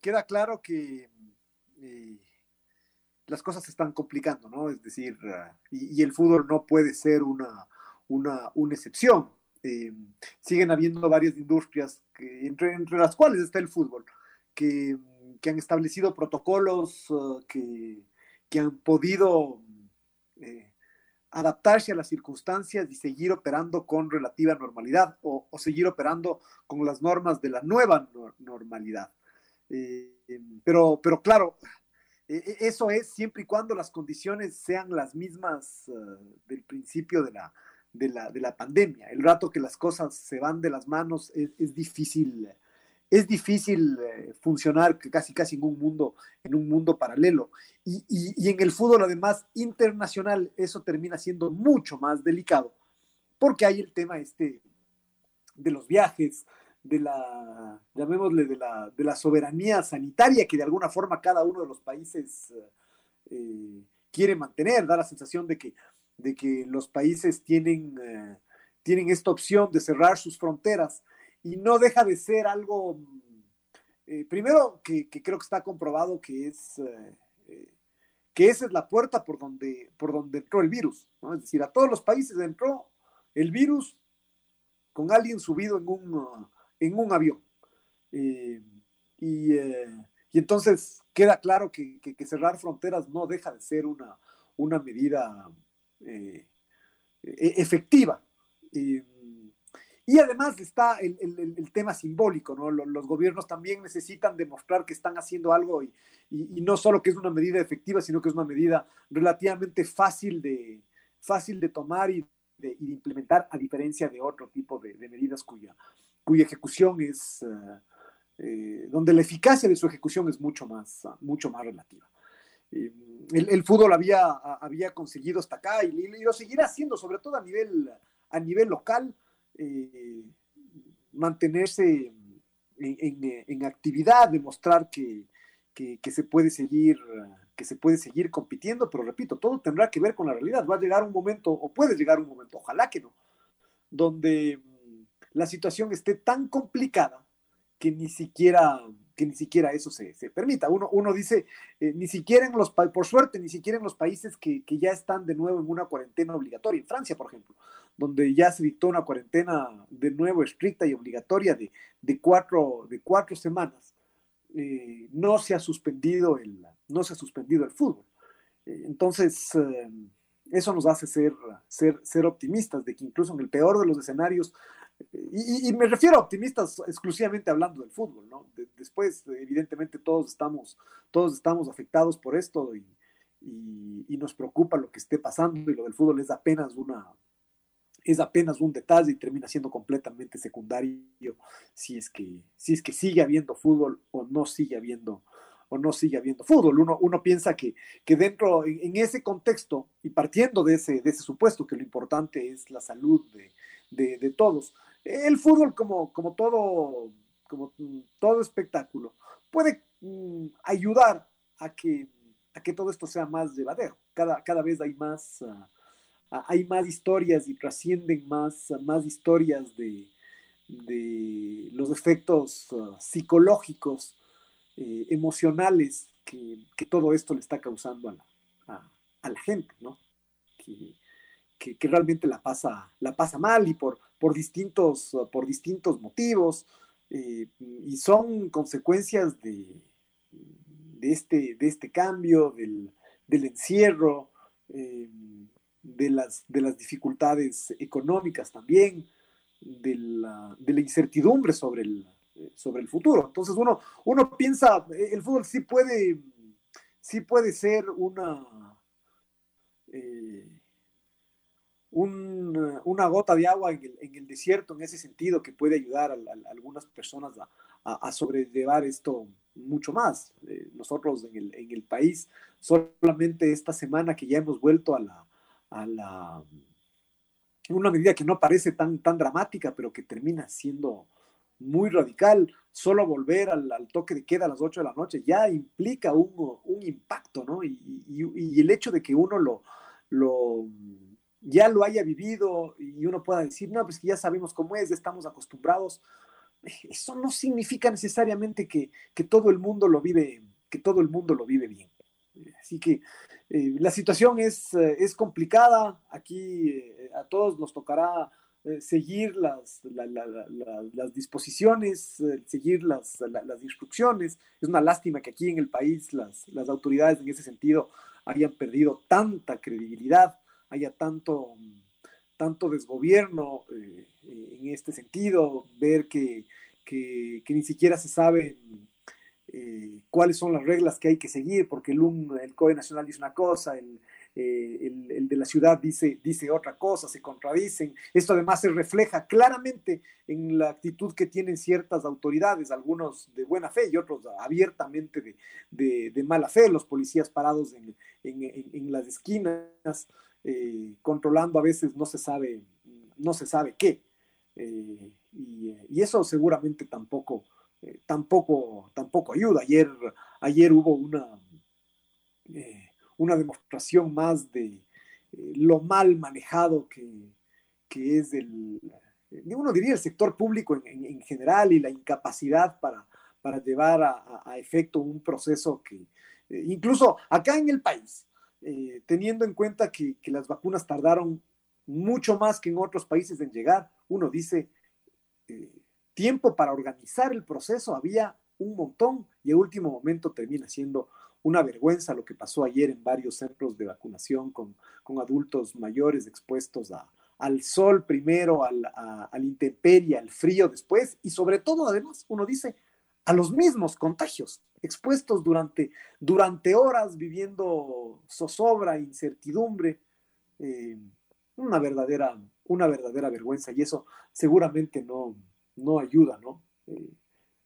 queda claro que eh, las cosas se están complicando, ¿no? Es decir, y, el fútbol no puede ser una, una, una excepción. Eh, siguen habiendo varias industrias, entre, las cuales está el fútbol, que, que han establecido protocolos, uh, que, que, han podido eh, adaptarse a las circunstancias y seguir operando con relativa normalidad o, seguir operando con las normas de la nueva no, normalidad. Eh, pero, pero claro, e, e, eso es siempre y cuando las condiciones sean las mismas uh, del principio de la, de la, de la pandemia. El rato que las cosas se van de las manos es, difícil, es difícil eh, funcionar casi casi en un mundo, en un mundo paralelo. Y, y, en el fútbol, además, internacional, eso termina siendo mucho más delicado, porque hay el tema este de los viajes, de la, llamémosle, de la, de la soberanía sanitaria que de alguna forma cada uno de los países eh, quiere mantener, da la sensación de que de que los países tienen, eh, tienen esta opción de cerrar sus fronteras y no deja de ser algo, eh, primero que, creo que está comprobado que es... Que esa es la puerta por donde, por donde entró el virus. ¿no? Es decir, a todos los países entró el virus con alguien subido en un, en un avión. y, y, entonces queda claro que, cerrar fronteras no deja de ser una, medida eh, e-, efectiva. y además está el, tema simbólico, ¿no? Los, gobiernos también necesitan demostrar que están haciendo algo y, y, no solo que es una medida efectiva, sino que es una medida relativamente fácil de, fácil de tomar y de, y de implementar, a diferencia de otro tipo de, medidas cuya, cuya ejecución es, eh, eh, donde la eficacia de su ejecución es mucho más, mucho más relativa. El, fútbol había, había conseguido hasta acá y, lo seguirá haciendo, sobre todo a nivel, a nivel local, eh, mantenerse en, actividad, demostrar que, que, se puede seguir que se puede seguir compitiendo, pero repito, todo tendrá que ver con la realidad. Va a llegar un momento, o puede llegar un momento, ojalá que no, donde la situación esté tan complicada que ni siquiera que ni siquiera eso se, permita. Uno, uno dice, eh, ni siquiera en los, por suerte, ni siquiera en los países que, ya están de nuevo en una cuarentena obligatoria, en Francia, por ejemplo, donde ya se dictó una cuarentena de nuevo estricta y obligatoria de, de, cuatro, de cuatro semanas, eh, no, se ha suspendido el, no se ha suspendido el fútbol. Eh, entonces, eso nos hace ser, ser, ser optimistas de que incluso en el peor de los escenarios y, me refiero a optimistas exclusivamente hablando del fútbol, ¿no? después, evidentemente, todos estamos, todos estamos afectados por esto y, y, nos preocupa lo que esté pasando y lo del fútbol es apenas una es apenas un detalle y termina siendo completamente secundario si es que si es que sigue habiendo fútbol o no sigue habiendo o no sigue habiendo fútbol. Uno, uno piensa que, que dentro, en, ese contexto, y partiendo de ese, de ese supuesto, que lo importante es la salud de, de, de todos, el fútbol, como, como, todo, como todo espectáculo, puede mm, ayudar a que, a que todo esto sea más llevadero. Cada, cada vez hay más, ah, hay más historias y trascienden más, más historias de, de los efectos ah, psicológicos, eh, emocionales que, que, todo esto le está causando a la, a, la gente, ¿no? Que, realmente la pasa, la pasa mal y por, por, distintos, por distintos motivos. Eh, y son consecuencias de, este, de este cambio, del, encierro, eh, de, las, de las dificultades económicas también, de la, incertidumbre sobre el, sobre el futuro. Entonces uno, uno piensa, el fútbol sí puede, sí puede ser una, eh, una gota de agua en el, desierto en ese sentido que puede ayudar a, algunas personas a, sobrellevar esto mucho más. Eh, nosotros en el, en el, país, solamente esta semana que ya hemos vuelto a la, a la una medida que no parece tan, tan dramática, pero que termina siendo muy radical, solo volver al, toque de queda a las 8 de la noche ya implica un, un impacto, ¿no? Y, y, el hecho de que uno lo, lo, ya lo haya vivido y uno pueda decir, no, pues que ya sabemos cómo es, estamos acostumbrados, eso no significa necesariamente que, que todo el mundo lo vive, que todo el mundo lo vive bien. Así que eh, la situación es, eh, es complicada, aquí eh, a todos nos tocará seguir las, las disposiciones, seguir las, instrucciones. Es una lástima que aquí en el país las, autoridades en ese sentido hayan perdido tanta credibilidad, haya tanto, tanto desgobierno en este sentido, ver que, que, ni siquiera se sabe eh, cuáles son las reglas que hay que seguir, porque el, COE Nacional dice una cosa, el, eh, el, de la ciudad dice, dice otra cosa, se contradicen. Esto además se refleja claramente en la actitud que tienen ciertas autoridades, algunos de buena fe y otros abiertamente de, de, mala fe, los policías parados en, en las esquinas, eh, controlando a veces no se sabe, no se sabe qué. y, y, eso seguramente tampoco eh, tampoco, tampoco ayuda. Ayer, ayer hubo una, eh, una demostración más de eh, lo mal manejado que, que es el, uno diría el sector público en, general y la incapacidad para, para llevar a, efecto un proceso que, incluso acá en el país, teniendo en cuenta que, las vacunas tardaron mucho más que en otros países en llegar, uno dice, tiempo para organizar el proceso había un montón y a último momento termina siendo una vergüenza lo que pasó ayer en varios centros de vacunación con, con adultos mayores expuestos al sol primero, al, a, intemperie, al frío después y sobre todo además uno dice a los mismos contagios, expuestos durante, durante horas viviendo zozobra, incertidumbre, eh, una, verdadera, una verdadera vergüenza y eso seguramente no, no ayuda, ¿no? Eh,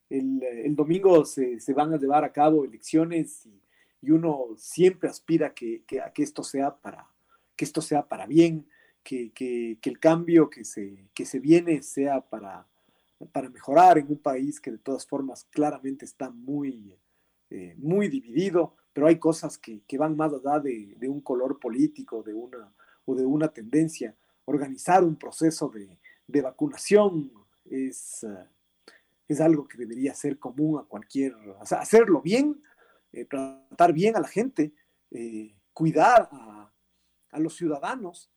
el, domingo se, van a llevar a cabo elecciones y, uno siempre aspira que, a que esto sea para, que esto sea para bien, que, el cambio que se, que se viene sea para, para mejorar en un país que de todas formas claramente está muy, eh, muy dividido, pero hay cosas que, van más allá de, de, un color político de una, o de una tendencia. Organizar un proceso de, de vacunación es, eh, es algo que debería ser común a cualquier, o hacerlo bien, eh, tratar bien a la gente, cuidar a, a, los ciudadanos,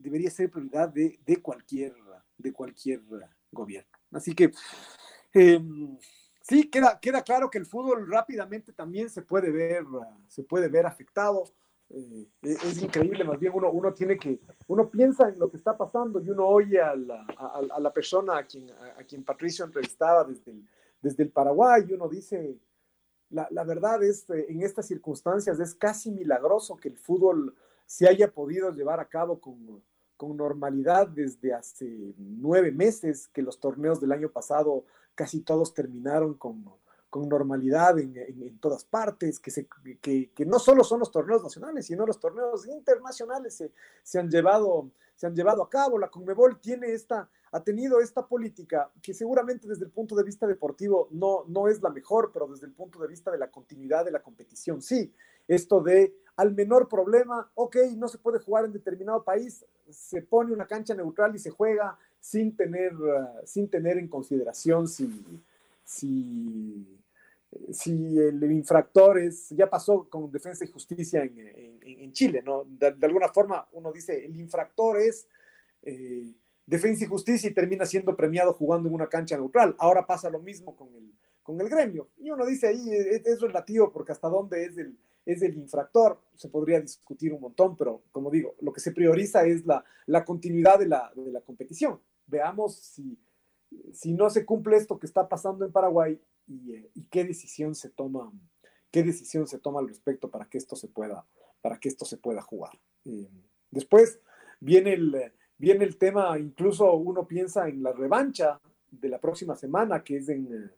debería ser prioridad de, de, cualquier, de cualquier gobierno. Así que em, sí, queda, queda claro que el fútbol rápidamente también se puede ver, se puede ver afectado. Eh, es increíble, más bien uno, uno tiene que, uno piensa en lo que está pasando y uno oye a la, a, la persona a quien, a, quien Patricio entrevistaba desde el, desde el Paraguay y uno dice, la, la verdad es, eh, en estas circunstancias es casi milagroso que el fútbol se haya podido llevar a cabo con, con normalidad desde hace nueve meses, que los torneos del año pasado casi todos terminaron con con normalidad en, en, todas partes, que, que, que, no solo son los torneos nacionales, sino los torneos internacionales se, se, han, llevado, se han llevado a cabo. La Conmebol tiene esta, ha tenido esta política que seguramente desde el punto de vista deportivo no, no es la mejor, pero desde el punto de vista de la continuidad de la competición, sí. Esto de al menor problema, ok, no se puede jugar en determinado país, se pone una cancha neutral y se juega sin tener, uh, sin tener en consideración si, si el, infractor es, ya pasó con defensa y justicia en, en, Chile, ¿no? De, alguna forma uno dice, el infractor es eh, defensa y justicia y termina siendo premiado jugando en una cancha neutral. Ahora pasa lo mismo con el, con el gremio. Y uno dice ahí, es, relativo porque hasta dónde es el, es el infractor, se podría discutir un montón, pero como digo, lo que se prioriza es la, la continuidad de la, de la, competición. Veamos si, si no se cumple esto que está pasando en Paraguay y, eh, qué decisión se toma, qué decisión se toma al respecto para que esto se pueda, para que esto se pueda jugar. Eh, después viene el, viene el tema, incluso uno piensa en la revancha de la próxima semana, que es en,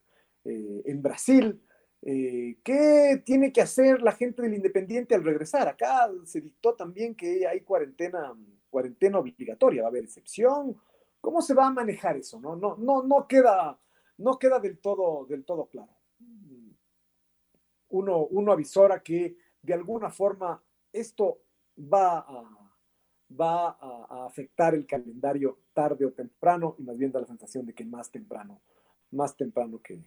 eh, en Brasil. Eh, ¿Qué tiene que hacer la gente del Independiente al regresar? Acá se dictó también que hay cuarentena, cuarentena obligatoria, va a haber excepción. ¿Cómo se va a manejar eso? No, no, no, no queda, no queda del todo, del todo claro. Uno, uno avisora que de alguna forma esto va a, va a, afectar el calendario tarde o temprano y más bien da la sensación de que más temprano, más temprano que,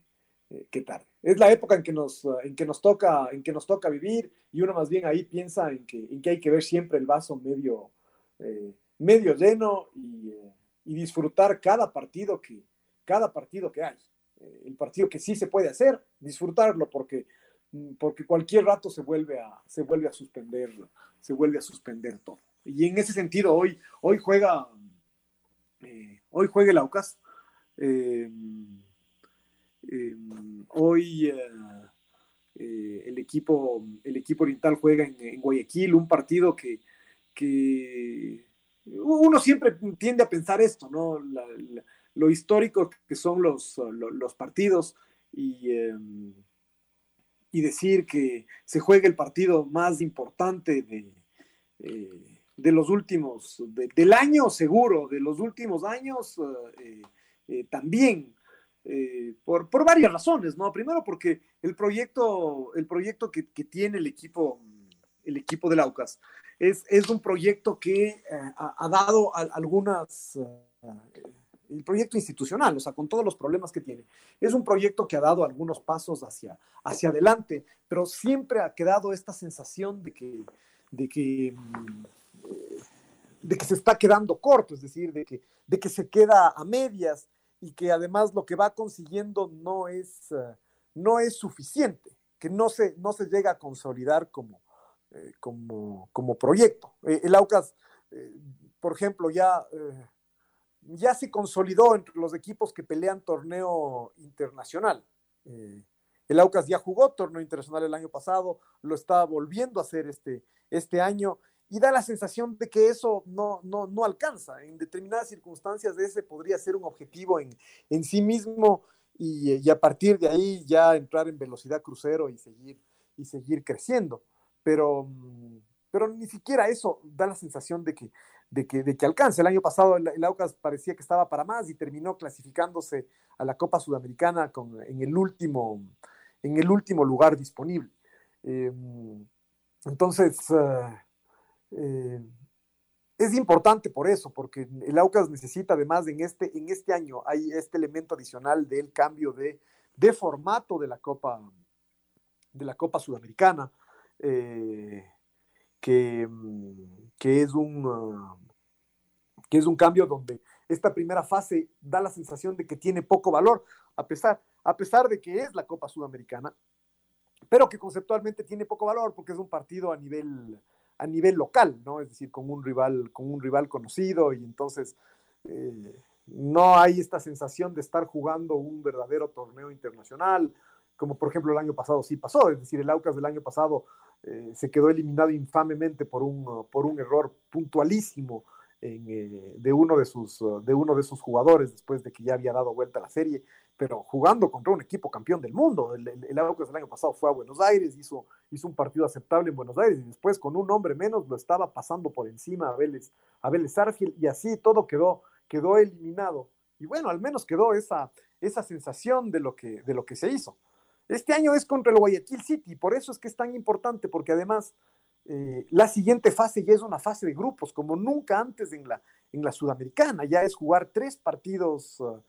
eh, que tarde. Es la época en que, nos, en, que nos toca, en que nos toca vivir y uno más bien ahí piensa en que, en que hay que ver siempre el vaso medio, eh, medio lleno y, eh, y, disfrutar cada partido que, cada partido que hay. el partido que sí se puede hacer, disfrutarlo porque, porque cualquier rato se vuelve a, se vuelve a suspender, se vuelve a suspender todo. Y en ese sentido, hoy, hoy juega, eh, hoy juega el Aucas. Eh, eh, hoy el, equipo, el equipo oriental juega en, Guayaquil, un partido que, uno siempre tiende a pensar esto, ¿no? lo histórico que son los, los, partidos y, y, decir que se juega el partido más importante de, de los últimos, del año seguro, de los últimos años eh, eh, también, eh, por, por, varias razones, ¿no? Primero porque el proyecto, el proyecto que, que tiene el equipo, el equipo del Aucas es, es un proyecto que ha, ha, dado algunas... el proyecto institucional, o sea, con todos los problemas que tiene. Es un proyecto que ha dado algunos pasos hacia, hacia adelante, pero siempre ha quedado esta sensación de que, de que mm, de que se está quedando corto, es decir, de que, de que se queda a medias y que además lo que va consiguiendo no es, uh, no es suficiente, que no se, no se llega a consolidar como, eh, como, como proyecto. Eh, el Aucas, eh, por ejemplo, ya, ya se consolidó entre los equipos que pelean torneo internacional. el Aucas ya jugó torneo internacional el año pasado, lo está volviendo a hacer este, este año y da la sensación de que eso no, no, no alcanza. En determinadas circunstancias ese podría ser un objetivo en, en sí mismo y, y, a partir de ahí ya entrar en velocidad crucero y seguir, y seguir creciendo. Pero, pero ni siquiera eso da la sensación de que, de que, de que alcance. El año pasado el, el, Aucas parecía que estaba para más y terminó clasificándose a la Copa Sudamericana con, en, el último, en el último lugar disponible. Eh, entonces... Uh, eh, es importante por eso, porque el Aucas necesita además en este, en este año hay este elemento adicional del cambio de, de formato de la Copa, de la Copa Sudamericana, eh, que, que, es un, uh, que es un cambio donde esta primera fase da la sensación de que tiene poco valor, a pesar, a pesar de que es la Copa Sudamericana, pero que conceptualmente tiene poco valor porque es un partido a nivel, a nivel local, ¿no? Es decir, con un rival, con un rival conocido y entonces eh, no hay esta sensación de estar jugando un verdadero torneo internacional, como por ejemplo el año pasado sí pasó, es decir, el Aucas del año pasado eh, se quedó eliminado infamemente por un, por un error puntualísimo en, eh, de, uno de, sus, de uno de sus jugadores después de que ya había dado vuelta la serie pero jugando contra un equipo campeón del mundo. El, el, el el año pasado fue a Buenos Aires, hizo, hizo un partido aceptable en Buenos Aires y después con un hombre menos lo estaba pasando por encima a Vélez, a Vélez Arfield y así todo quedó, quedó eliminado. Y bueno, al menos quedó esa, esa sensación de lo, que, de lo que se hizo. Este año es contra el Guayaquil City, por eso es que es tan importante, porque además eh, la siguiente fase ya es una fase de grupos, como nunca antes en la, en la Sudamericana, ya es jugar tres partidos. Uh,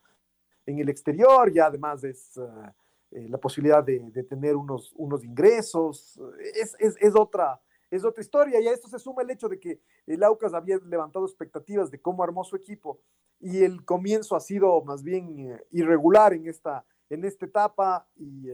en el exterior, ya además es uh, eh, la posibilidad de, de, tener unos, unos ingresos, es, es, es, otra, es otra historia. Y a esto se suma el hecho de que el Aucas había levantado expectativas de cómo armó su equipo y el comienzo ha sido más bien eh, irregular en esta, en esta etapa y,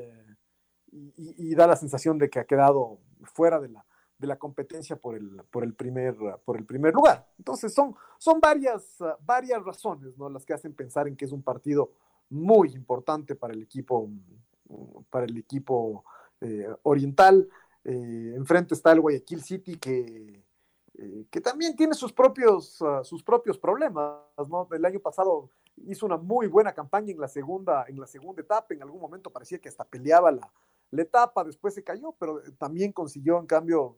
y, da la sensación de que ha quedado fuera de la, de la competencia por el, por el, primer, por el primer lugar. Entonces son, son varias, varias razones ¿no? las que hacen pensar en que es un partido muy importante para el equipo, para el equipo eh, oriental. Eh, enfrente está el Guayaquil City que, eh, que también tiene sus propios, ah, sus propios problemas. ¿no? El año pasado hizo una muy buena campaña en la segunda, en la segunda etapa. En algún momento parecía que hasta peleaba la, la etapa, después se cayó, pero también consiguió, en cambio,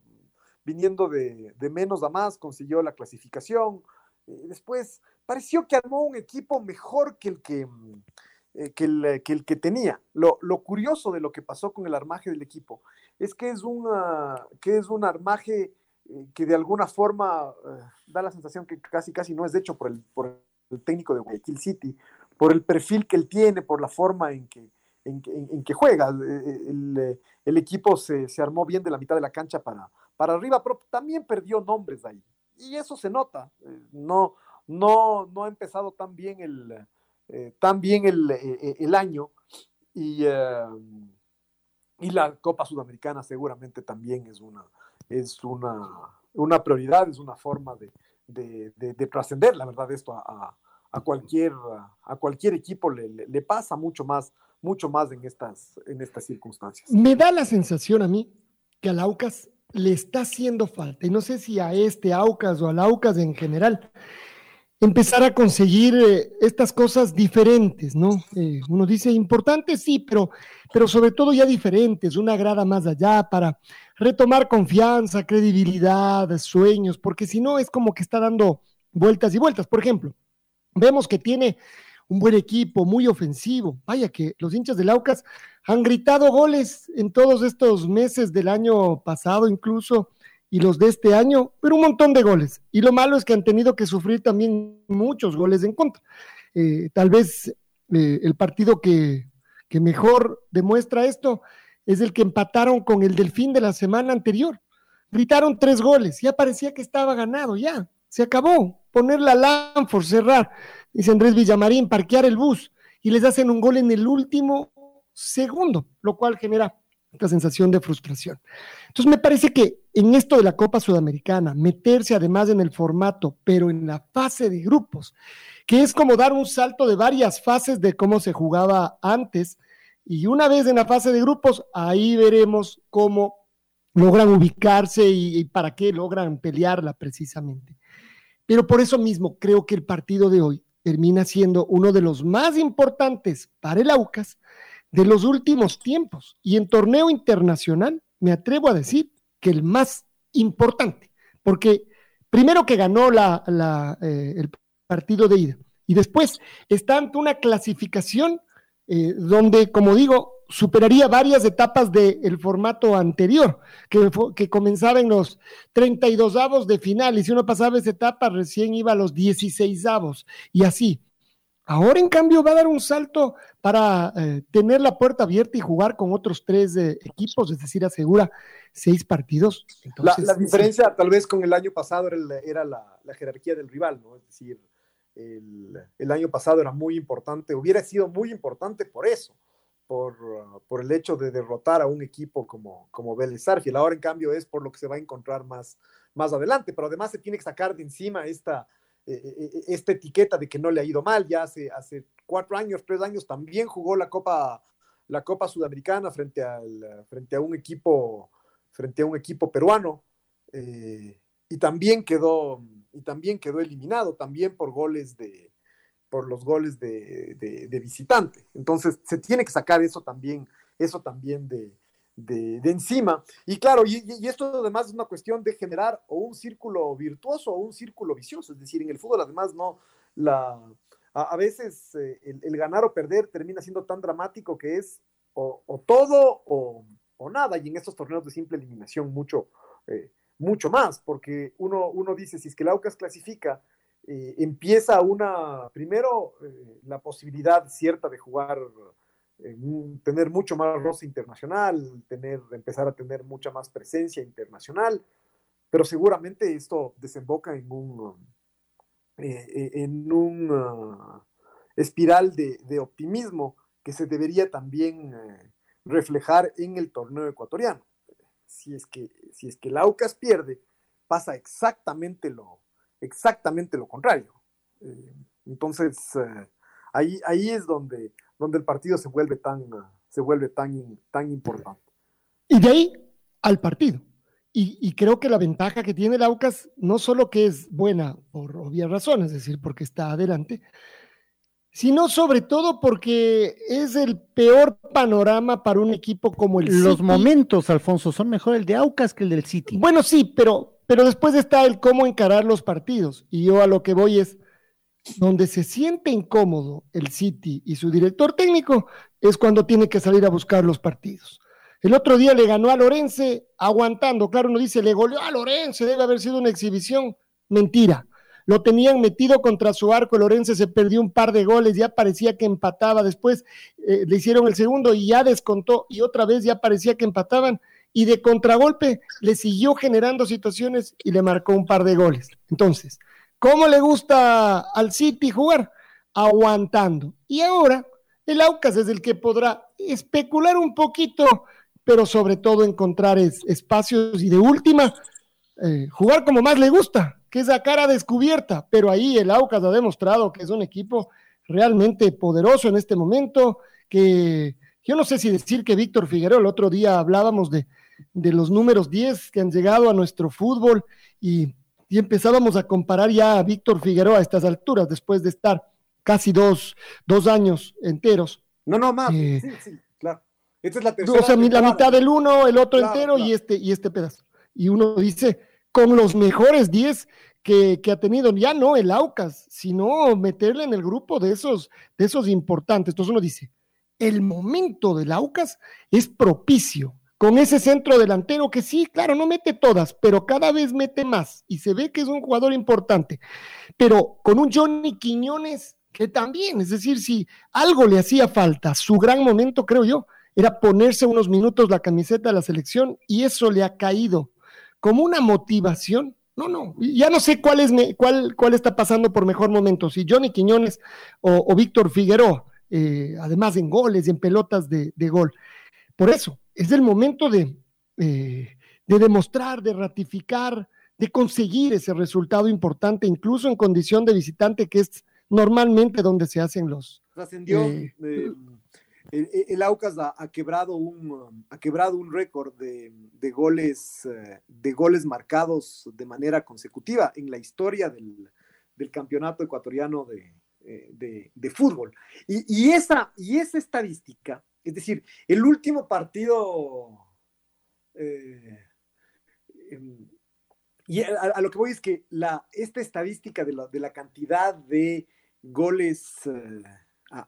viniendo de, menos a más, consiguió la clasificación. Eh, después pareció que armó un equipo mejor que el que, mm, eh, que, el, que, el, que tenía. Lo, curioso de lo que pasó con el armaje del equipo es que es, una, que es un armaje eh, que de alguna forma da la sensación que casi casi no es de hecho por el, por el técnico de Guayaquil City, por el perfil que él tiene, por la forma en que, en, que juega. El, el equipo se, se, armó bien de la mitad de la cancha para, para arriba, pero también perdió nombres ahí. Y eso se nota. Eh, no, no, no ha empezado tan bien el, eh, tan bien el, eh, el año. Y, y la Copa Sudamericana seguramente también es una, es una, una prioridad, es una forma de, de, de, trascender, la verdad, esto a, a, cualquier, a cualquier equipo le, le, pasa mucho más, mucho más en estas, en estas circunstancias. Me da la sensación a mí que al Aucas le está haciendo falta, y no sé si a este Aucas o al Aucas en general, empezar a conseguir eh, estas cosas diferentes, ¿no? Eh, uno dice importantes, sí, pero, pero sobre todo ya diferentes, una grada más allá para retomar confianza, credibilidad, sueños, porque si no es como que está dando vueltas y vueltas. Por ejemplo, vemos que tiene un buen equipo, muy ofensivo. Vaya que los hinchas del Aucas han gritado goles en todos estos meses del año pasado incluso y los de este año, pero un montón de goles. Y lo malo es que han tenido que sufrir también muchos goles en contra. Eh, tal vez eh, el partido que, que mejor demuestra esto es el que empataron con el Delfín de la semana anterior. Gritaron tres goles, ya parecía que estaba ganado, ya, se acabó. Poner la Lanford, cerrar dice Andrés Villamarín, parquear el bus y les hacen un gol en el último segundo, lo cual genera esta sensación de frustración. Entonces me parece que en esto de la Copa Sudamericana, meterse además en el formato, pero en la fase de grupos, que es como dar un salto de varias fases de cómo se jugaba antes, y una vez en la fase de grupos, ahí veremos cómo logran ubicarse y, y para qué logran pelearla precisamente. Pero por eso mismo creo que el partido de hoy termina siendo uno de los más importantes para el Aucas de los últimos tiempos. Y en torneo internacional, me atrevo a decir que el más importante, porque primero que ganó la, eh, el partido de ida y después está ante una clasificación eh, donde, como digo, superaría varias etapas del formato anterior, que, que, comenzaba en los 32 avos de final, y si uno pasaba esa etapa, recién iba a los 16 avos, y así. Ahora, en cambio, va a dar un salto para eh, tener la puerta abierta y jugar con otros tres eh, equipos, es decir, asegura seis partidos. la, diferencia, tal vez, con el año pasado era, la, jerarquía del rival, ¿no? Es decir, el, el año pasado era muy importante, hubiera sido muy importante por eso por, el hecho de derrotar a un equipo como, como Vélez Ahora, en cambio, es por lo que se va a encontrar más, más adelante, pero además se tiene que sacar de encima esta, eh, eh, eh, esta etiqueta de que no le ha ido mal. Ya hace, hace cuatro años, tres años, también jugó la Copa, la Copa Sudamericana frente, al, frente, a un equipo, frente a un equipo peruano y, también quedó, y también quedó eliminado, también por goles de por los goles de, visitante. Entonces se tiene que sacar eso también, eso también de, de encima. Y claro, y, esto además es una cuestión de generar o un círculo virtuoso o un círculo vicioso. Es decir, en el fútbol además no, la, a, veces eh, el, ganar o perder termina siendo tan dramático que es o, todo o, o, nada. Y en estos torneos de simple eliminación mucho, eh, mucho más, porque uno, uno dice, si es que el Aucas clasifica, eh, empieza una, primero, eh, la posibilidad cierta de jugar, eh, tener mucho más roce internacional, tener, empezar a tener mucha más presencia internacional, pero seguramente esto desemboca en un, en un espiral de, optimismo que se debería también reflejar en el torneo ecuatoriano. Si es que, si es que el Aucas pierde, pasa exactamente lo, exactamente lo contrario. Eh, entonces, eh, ahí, ahí es donde, donde el partido se vuelve tan, se vuelve tan, tan importante. Y de ahí al partido. Y, y, creo que la ventaja que tiene el Aucas, no solo que es buena por obvias razones, es decir, porque está adelante, sino sobre todo porque es el peor panorama para un equipo como el Los momentos, Alfonso, son mejor el de Aucas que el del City. Bueno, sí, pero, pero después está el cómo encarar los partidos. Y yo a lo que voy es, donde se siente incómodo el City y su director técnico es cuando tiene que salir a buscar los partidos. El otro día le ganó a Lorense aguantando. Claro, uno dice, le goleó a Lorense, debe haber sido una exhibición. Mentira lo tenían metido contra su arco, Lorenzo se perdió un par de goles, ya parecía que empataba, después eh, le hicieron el segundo y ya descontó y otra vez ya parecía que empataban y de contragolpe le siguió generando situaciones y le marcó un par de goles. Entonces, ¿cómo le gusta al City jugar? Aguantando. Y ahora el Aucas es el que podrá especular un poquito, pero sobre todo encontrar espacios y de última, eh, jugar como más le gusta, que es a cara descubierta, pero ahí el Aucas ha demostrado que es un equipo realmente poderoso en este momento, que yo no sé si decir que Víctor Figueroa, el otro día hablábamos de, los números 10 que han llegado a nuestro fútbol y, empezábamos a comparar ya a Víctor Figueroa a estas alturas, después de estar casi dos, años enteros. No, no, más, eh, sí, sí, claro. Esta es la tercera. O sea, la mitad del uno, el otro entero y este y este pedazo. Y uno dice, con los mejores 10 que, ha tenido, ya no el Aucas, sino meterle en el grupo de esos, de esos importantes. Entonces uno dice, el momento del Aucas es propicio con ese centro delantero que sí, claro, no mete todas, pero cada vez mete más y se ve que es un jugador importante. Pero con un Johnny Quiñones que también, es decir, si algo le hacía falta, su gran momento, creo yo, era ponerse unos minutos la camiseta de la selección y eso le ha caído como una motivación. No, no, ya no sé cuál, es, cuál, cuál está pasando por mejor momento, si Johnny Quiñones o, Víctor Figueroa, eh, además en goles y en pelotas de, gol. Por eso, es el momento de, eh, de demostrar, de ratificar, de conseguir ese resultado importante, incluso en condición de visitante, que es normalmente donde se hacen los... Trascendió. Eh, el, Aucas ha, quebrado un, ha quebrado un récord de, goles, eh, de goles marcados de manera consecutiva en la historia del, campeonato ecuatoriano eh, de, fútbol. Y, esa, y esa estadística, es decir, el último partido, eh, em, y a, lo que voy es que la, esta estadística de la, la cantidad de goles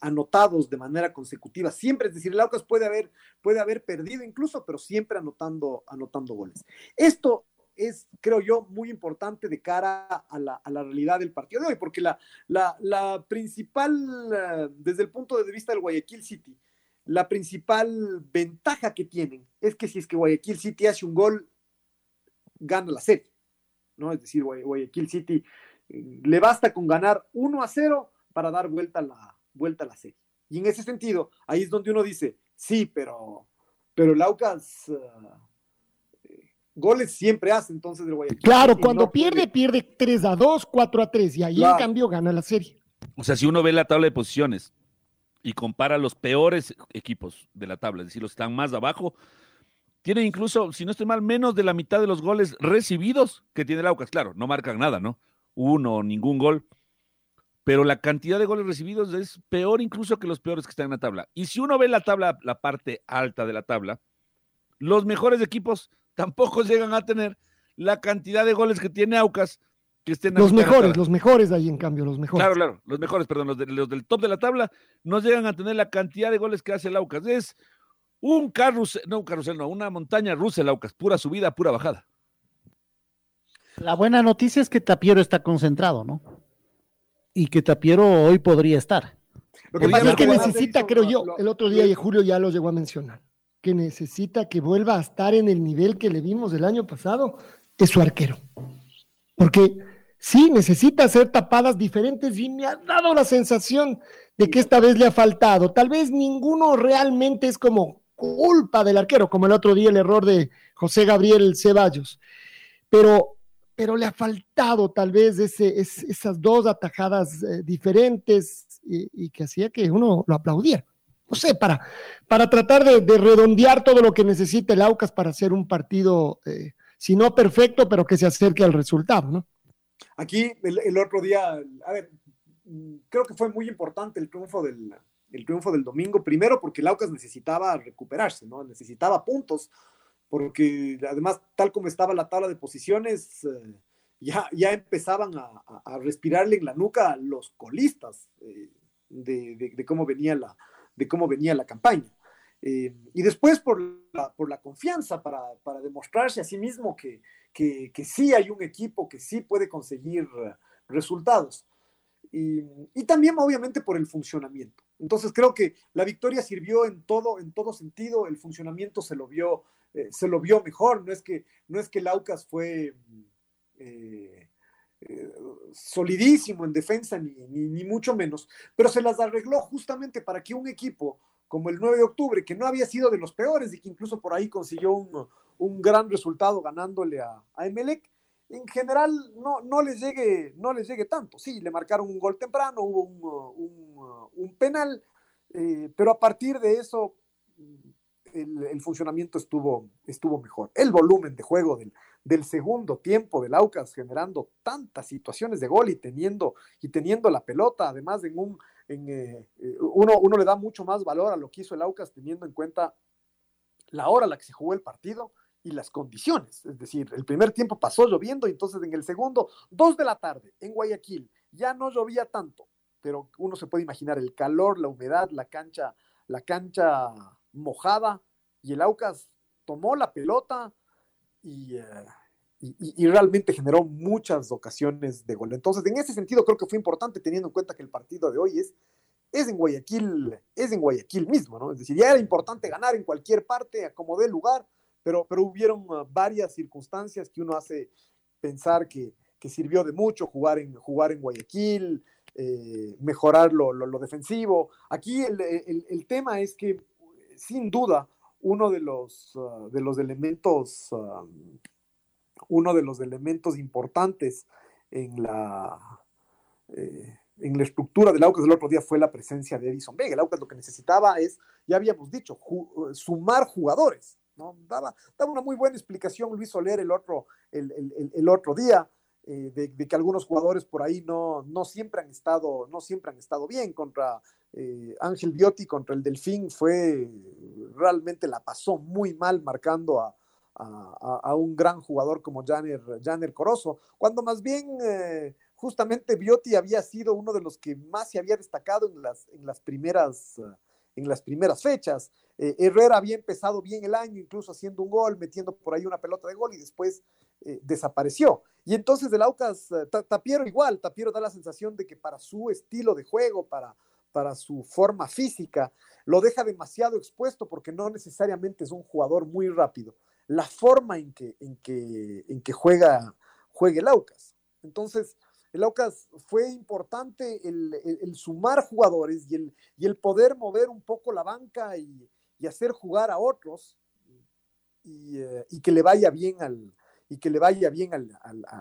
anotados de manera consecutiva, siempre, es decir, el Aucas puede haber, puede haber perdido incluso, pero siempre anotando, anotando goles. Esto es, creo yo, muy importante de cara a la, realidad del partido de hoy, porque la, la, principal, eh, desde el punto de vista del Guayaquil City, la principal ventaja que tienen es que si es que Guayaquil City hace un gol, gana la serie, ¿no? Es decir, Guayaquil City eh, le basta con ganar 1 a 0 para dar vuelta a la, vuelta a la serie. Y en ese sentido, ahí es donde uno dice, sí, pero, pero el Aucas eh, goles siempre hace entonces del Guayaquil. Claro, cuando pierde, pierde 3 a 2, 4 a 3, y ahí en cambio gana la serie. O sea, si uno ve la tabla de posiciones y compara los peores equipos de la tabla, es decir, los que están más abajo, tiene incluso, si no estoy mal, menos de la mitad de los goles recibidos que tiene el Aucas. Claro, no marcan nada, ¿no? Uno, ningún gol pero la cantidad de goles recibidos es peor incluso que los peores que están en la tabla. Y si uno ve la tabla, la parte alta de la tabla, los mejores equipos tampoco llegan a tener la cantidad de goles que tiene Aucas que estén Los mejores, los mejores ahí en cambio, los mejores. Claro, claro, los mejores, perdón, los, los, del top de la tabla no llegan a tener la cantidad de goles que hace el Aucas. Es un carrusel, no un carrusel, no, una montaña rusa el Aucas, pura subida, pura bajada. La buena noticia es que Tapiero está concentrado, ¿no? y que Tapiero hoy podría estar. Lo que pasa es que necesita, creo yo, el otro día y Julio ya lo llegó a mencionar, que necesita que vuelva a estar en el nivel que le vimos el año pasado, es su arquero. Porque sí, necesita hacer tapadas diferentes y me ha dado la sensación de que esta vez le ha faltado. Tal vez ninguno realmente es como culpa del arquero, como el otro día el error de José Gabriel Ceballos. Pero, pero le ha faltado tal vez ese, esas dos atajadas eh, diferentes y, que hacía que uno lo aplaudiera. No sé, para, para tratar de, redondear todo lo que necesita el Aucas para hacer un partido, eh, si no perfecto, pero que se acerque al resultado, ¿no? Aquí el, otro día, a ver, creo que fue muy importante el triunfo del, el triunfo del domingo, primero porque el Aucas necesitaba recuperarse, ¿no? Necesitaba puntos, porque además, tal como estaba la tabla de posiciones, eh, ya, ya empezaban a, a, respirarle en la nuca los colistas eh, de, de, cómo venía la, de cómo venía la campaña. Eh, y después por la, por la confianza para, para, demostrarse a sí mismo que, que, sí hay un equipo que sí puede conseguir resultados. Y, también obviamente por el funcionamiento. Entonces creo que la victoria sirvió en todo, en todo sentido, el funcionamiento se lo vio, eh, se lo vio mejor, no es que, no es que el Aucas fue eh, eh, solidísimo en defensa, ni, ni, mucho menos, pero se las arregló justamente para que un equipo como el 9 de octubre, que no había sido de los peores y que incluso por ahí consiguió un, un gran resultado ganándole a, a Emelec, en general no, no, les llegue, no les llegue tanto. Sí, le marcaron un gol temprano, hubo un, un, penal, eh, pero a partir de eso el, el, funcionamiento estuvo, estuvo mejor. El volumen de juego del, del segundo tiempo del Aucas generando tantas situaciones de gol y teniendo, y teniendo la pelota, además en un, en, eh, eh, uno, uno le da mucho más valor a lo que hizo el Aucas teniendo en cuenta la hora a la que se jugó el partido y las condiciones. Es decir, el primer tiempo pasó lloviendo y entonces en el segundo, dos de la tarde, en Guayaquil, ya no llovía tanto, pero uno se puede imaginar el calor, la humedad, la cancha, la cancha mojada y el Aucas tomó la pelota, eh, y, y, realmente generó muchas ocasiones de gol. Entonces, en ese sentido, creo que fue importante teniendo en cuenta que el partido de hoy es, es en Guayaquil, es en Guayaquil mismo, ¿no? Es decir, ya era importante ganar en cualquier parte, a como dé lugar, pero, pero hubieron uh, varias circunstancias que uno hace pensar que, que sirvió de mucho jugar en, jugar en Guayaquil, eh, mejorar lo, lo, defensivo. Aquí el, el, tema es que, sin duda, uno de los, uh, de los elementos, um, uno de los elementos importantes en la, eh, en la estructura del Aucas del otro día fue la presencia de Edison Vega. El Aucas lo que necesitaba es, ya habíamos dicho, sumar jugadores. ¿No? Daba, daba, una muy buena explicación Luis Soler el otro, el, el, el otro día. Eh, de, que algunos jugadores por ahí no, no, siempre han estado, no siempre han estado bien contra eh, Ángel Biotti contra el Delfín fue, realmente la pasó muy mal marcando a, a, un gran jugador como Janer, Janer Corozo, cuando más bien eh, justamente Biotti había sido uno de los que más se había destacado en las, en las, primeras, en las primeras fechas. Eh, Herrera había empezado bien el año, incluso haciendo un gol, metiendo por ahí una pelota de gol y después eh, desapareció. Y entonces el Aucas, eh, Tapiero igual, Tapiero da la sensación de que para su estilo de juego, para para su forma física, lo deja demasiado expuesto porque no necesariamente es un jugador muy rápido. La forma en que, en que, en que juega, juega el Aucas. Entonces, el Aucas fue importante el, el, sumar jugadores y el, y el poder mover un poco la banca y, y hacer jugar a otros y, eh, y, que le vaya bien al, y que le vaya bien al,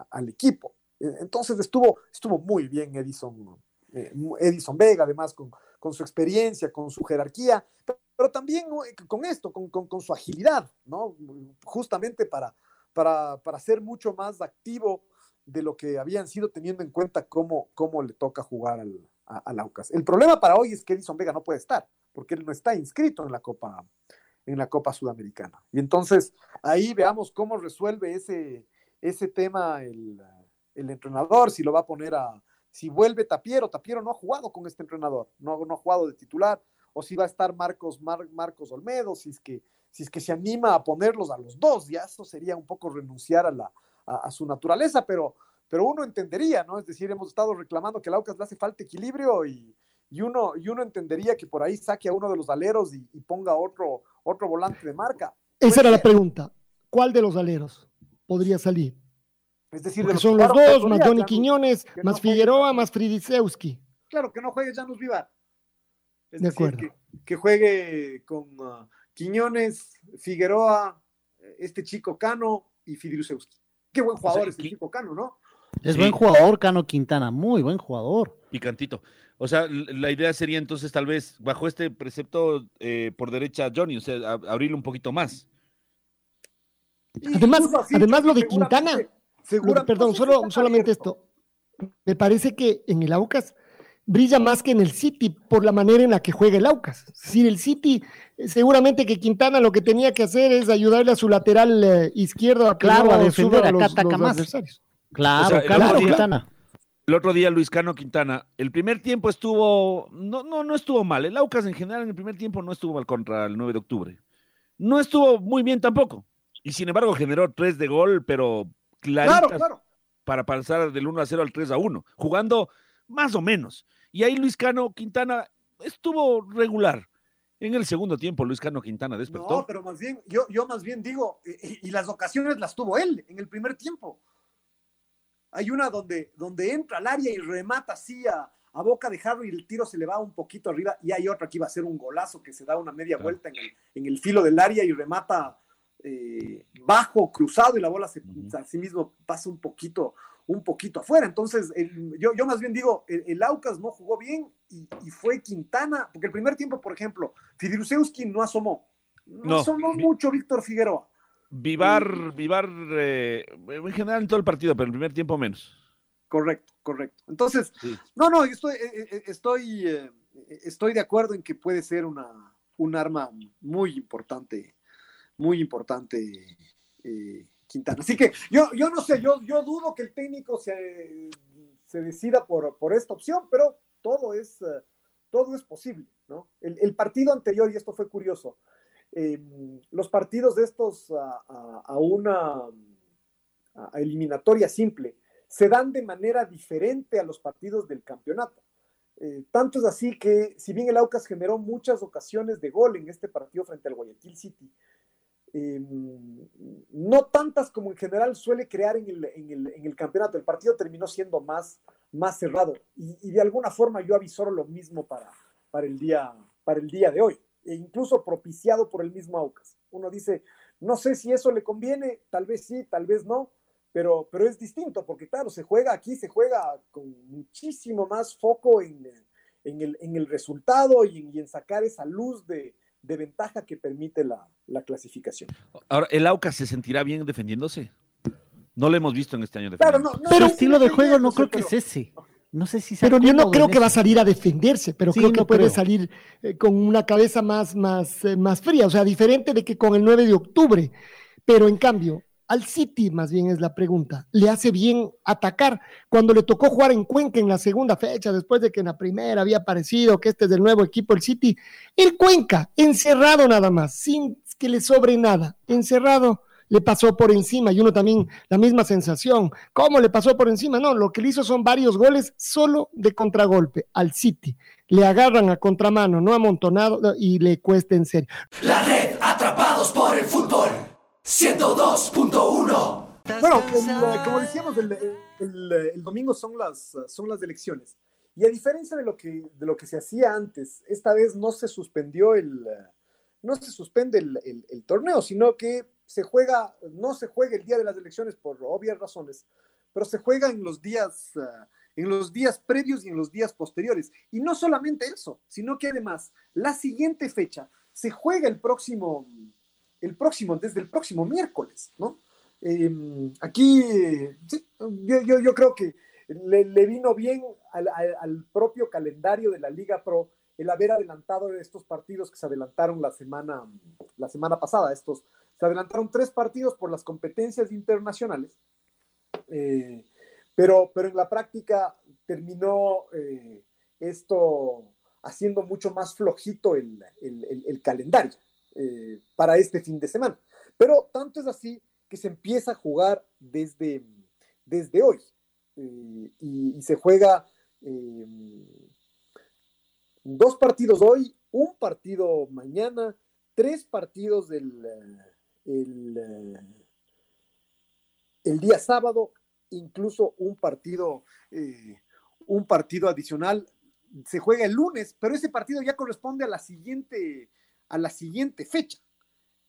al, equipo. Entonces estuvo, estuvo muy bien Edison eh, Edison Vega, además con, con, su experiencia, con su jerarquía, pero, también con esto, con, con, su agilidad, ¿no? Justamente para, para, para, ser mucho más activo de lo que habían sido teniendo en cuenta cómo, cómo le toca jugar al, Aucas. El problema para hoy es que Edison Vega no puede estar, porque él no está inscrito en la Copa, en la Copa Sudamericana. Y entonces ahí veamos cómo resuelve ese, ese tema el, el entrenador, si lo va a poner a, si vuelve Tapiero, Tapiero no ha jugado con este entrenador, no, no ha jugado de titular, o si va a estar Marcos, Marcos Olmedo, si es, que, si es que se anima a ponerlos a los dos, ya eso sería un poco renunciar a, la, a, su naturaleza, pero, pero uno entendería, ¿no? Es decir, hemos estado reclamando que a Aucas le hace falta equilibrio y, y, uno, y uno entendería que por ahí saque a uno de los aleros y, y ponga otro, otro volante de marca. Esa era la pregunta. ¿Cuál de los aleros podría salir? Es decir, son los dos, más Johnny Quiñones, más Figueroa, más Fridisewski. Claro, que no juegue Janus Vivar. Es De decir, acuerdo. que, que juegue con ah, Quiñones, Figueroa, este chico Cano y Fidrusewski. Qué buen jugador sea, este Qui- chico Cano, ¿no? Es Sí. buen jugador, Cano Quintana, muy buen jugador. Picantito. O sea, la idea sería entonces tal vez bajo este precepto eh, por derecha Johnny, o sea, a- abrirle un poquito más. Además- así, además lo de Quintana, Lo que- seguramente- perdón, no sé si solo, solamente abierto. esto. Me parece que en el Aucas brilla más que en el City por la manera en la que juega el Aucas. Si el City, eh, seguramente que Quintana lo que tenía que hacer es ayudarle a su lateral eh, izquierdo a que Claro, a defender suba a los, adversarios. Claro, O sea, el Cano otro día- Quintana. El otro día Luis Cano Quintana, el primer tiempo estuvo, no, no, no estuvo mal. El Aucas en general en el primer tiempo no estuvo mal contra el 9 de octubre. No estuvo muy bien tampoco. Y sin embargo generó tres de gol, pero Claro, claro. para pasar del 1 a 0 al 3 a 1, jugando más o menos. Y ahí Luis Cano Quintana estuvo regular. En el segundo tiempo Luis Cano Quintana despertó. No, pero más bien, yo, yo más bien digo, eh, y, y las ocasiones las tuvo él en el primer tiempo. Hay una donde, donde entra al área y remata así a, a boca de Harry y el tiro se le va un poquito arriba. Y hay otra que iba a ser un golazo que se da una media Claro. vuelta en el, en el filo del área y remata eh, bajo, cruzado, y la bola se, Ujú. así mismo pasa un poquito, un poquito afuera. Entonces, el- yo, yo más bien digo, el, el Aucas no jugó bien y, y fue Quintana, porque el primer tiempo, por ejemplo, Fidrusewski no asomó. No, No. asomó mucho Víctor Figueroa. Vivar, Vivar, eh, en general en todo el partido, pero en el primer tiempo menos. Correcto, correcto. Entonces, Sí. no, no, yo estoy, eh, eh, estoy, eh, estoy de acuerdo en que puede ser una, un arma muy importante, muy importante, eh, Quintana. Así que yo, yo no sé, yo, yo dudo que el técnico se, se decida por, por esta opción, pero todo es, eh, todo es posible, ¿no? El, el partido anterior, y esto fue curioso, eh, los partidos de estos a, una eliminatoria simple se dan de manera diferente a los partidos del campeonato. Eh, tanto es así que, si bien el Aucas generó muchas ocasiones de gol en este partido frente al Guayaquil City, eh, no tantas como en general suele crear en el, campeonato. El partido terminó siendo más, cerrado y, de alguna forma yo avisoro lo mismo para el día de hoy, e incluso propiciado por el mismo Aucas. Uno dice, no sé si eso le conviene, tal vez sí, tal vez no, pero, pero es distinto, porque claro, se juega aquí, se juega con muchísimo más foco en, en, el, en el resultado y en, y en sacar esa luz de, de ventaja que permite la, la clasificación. Ahora, ¿el Aucas se sentirá bien defendiéndose? No lo hemos visto en este año. Claro, no, no, Pero estilo de juego no creo que es ese. No sé si Pero yo no creo que va a salir a defenderse, pero Sí, creo que no puede creo. salir eh, con una cabeza más, más, eh, más fría, o sea, diferente de que con el 9 de octubre. Pero en cambio, al City, más bien es la pregunta, le hace bien atacar. Cuando le tocó jugar en Cuenca en la segunda fecha, después de que en la primera había aparecido que este es el nuevo equipo, el City, el Cuenca, encerrado nada más, sin que le sobre nada, encerrado le pasó por encima y uno también la misma sensación. ¿Cómo le pasó por encima? No, lo que le hizo son varios goles solo de contragolpe al City. Le agarran a contramano, no amontonado y le cuesta en serio. La red Atrapados por el Fútbol 102.1 Bueno, el- como decíamos, el, el- el domingo son las, son las elecciones. Y a diferencia de lo, que, de lo que se hacía antes, esta vez no se suspendió el, no se suspende el, el- el torneo, sino que se juega, no se juega el día de las elecciones por obvias razones, pero se juega en los días, ah, en los días previos y en los días posteriores. Y no solamente eso, sino que además la siguiente fecha se juega el próximo, el próximo, desde el próximo miércoles, ¿no? Eh, aquí, eh, yo, yo, creo que le, vino bien al, al- al propio calendario de la Liga Pro el haber adelantado estos partidos que se adelantaron la semana, la semana pasada. Estos, se adelantaron tres partidos por las competencias internacionales, eh, pero, pero en la práctica terminó eh, esto haciendo mucho más flojito el, calendario eh, para este fin de semana. Pero tanto es así que se empieza a jugar desde, desde hoy y, se juega dos partidos hoy, un partido mañana, tres partidos el, eh, el, eh, el día sábado, incluso un partido, eh, un partido adicional se juega el lunes, pero ese partido ya corresponde a la siguiente, a la siguiente fecha.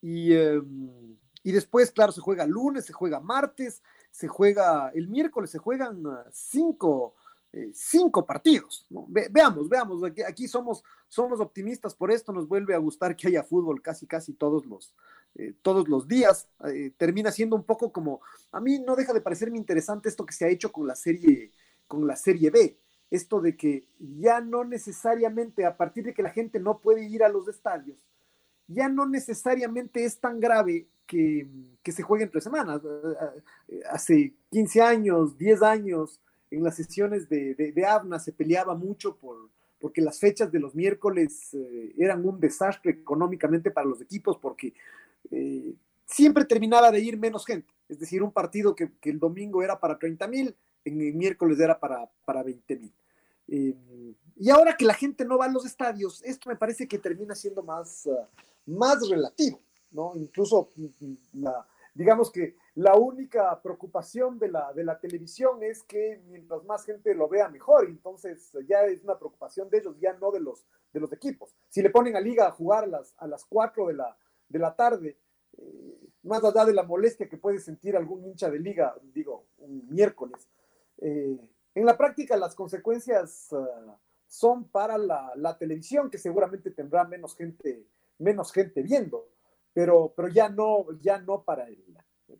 Y, em, y después, claro, se juega lunes, se juega martes, se juega el miércoles, se juegan ah, cinco, eh, cinco partidos. veamos, veamos, aquí, aquí, somos, somos optimistas por esto, nos vuelve a gustar que haya fútbol casi, casi todos los, eh, todos los días. Eh, termina siendo un poco como, a mí no deja de parecerme interesante esto que se ha hecho con la serie, con la serie B. Esto de que ya no necesariamente, a partir de que la gente no puede ir a los estadios, ya no necesariamente es tan grave que, que se juegue entre semanas. Hace 15 años, 10 años, en las sesiones de, de, ABNA se peleaba mucho por, porque las fechas de los miércoles eh, eran un desastre económicamente para los equipos, porque eh, siempre terminaba de ir menos gente. Es decir, un partido que, el domingo era para 30 mil, en el miércoles era para, para 20 mil. Eh, y ahora que la gente no va a los estadios, esto me parece que termina siendo más, ah, más relativo, ¿no? Incluso mm, la, digamos que la única preocupación de la, de la televisión es que mientras más gente lo vea mejor, entonces ya es una preocupación de ellos, ya no de los, de los equipos. Si le ponen a Liga a jugar a las, a las 4 de la, de la tarde, eh, más allá de la molestia que puede sentir algún hincha de Liga, digo, un miércoles, eh, en la práctica las consecuencias ah, son para la, televisión, que seguramente tendrá menos gente, menos gente viendo pero, pero ya, no, ya no para el,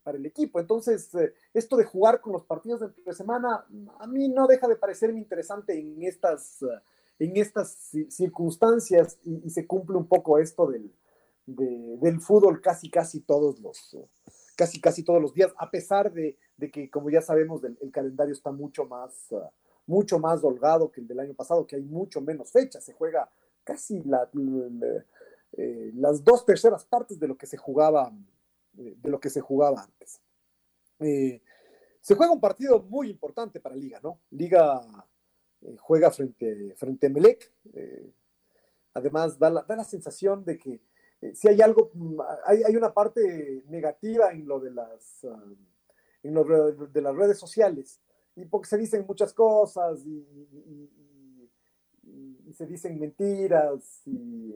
para el equipo. Entonces, eh, esto de jugar con los partidos de entre semana, a mí no deja de parecerme interesante en estas, eh, en estas circunstancias y, se cumple un poco esto del, del fútbol casi, casi todos los, casi, casi todos los días, a pesar de, de que, como ya sabemos, el, calendario está mucho más, mucho más holgado que el del año pasado, que hay mucho menos fechas, se juega casi la eh, las dos terceras partes de lo que se jugaba, eh, de lo que se jugaba antes. Eh, se juega un partido muy importante para Liga, ¿no? Liga juega frente, frente a Melec. además, da da la, sensación de que si hay algo, hay, hay, una parte negativa en lo de las, en lo de las redes sociales, y porque se dicen muchas cosas y, y se dicen mentiras y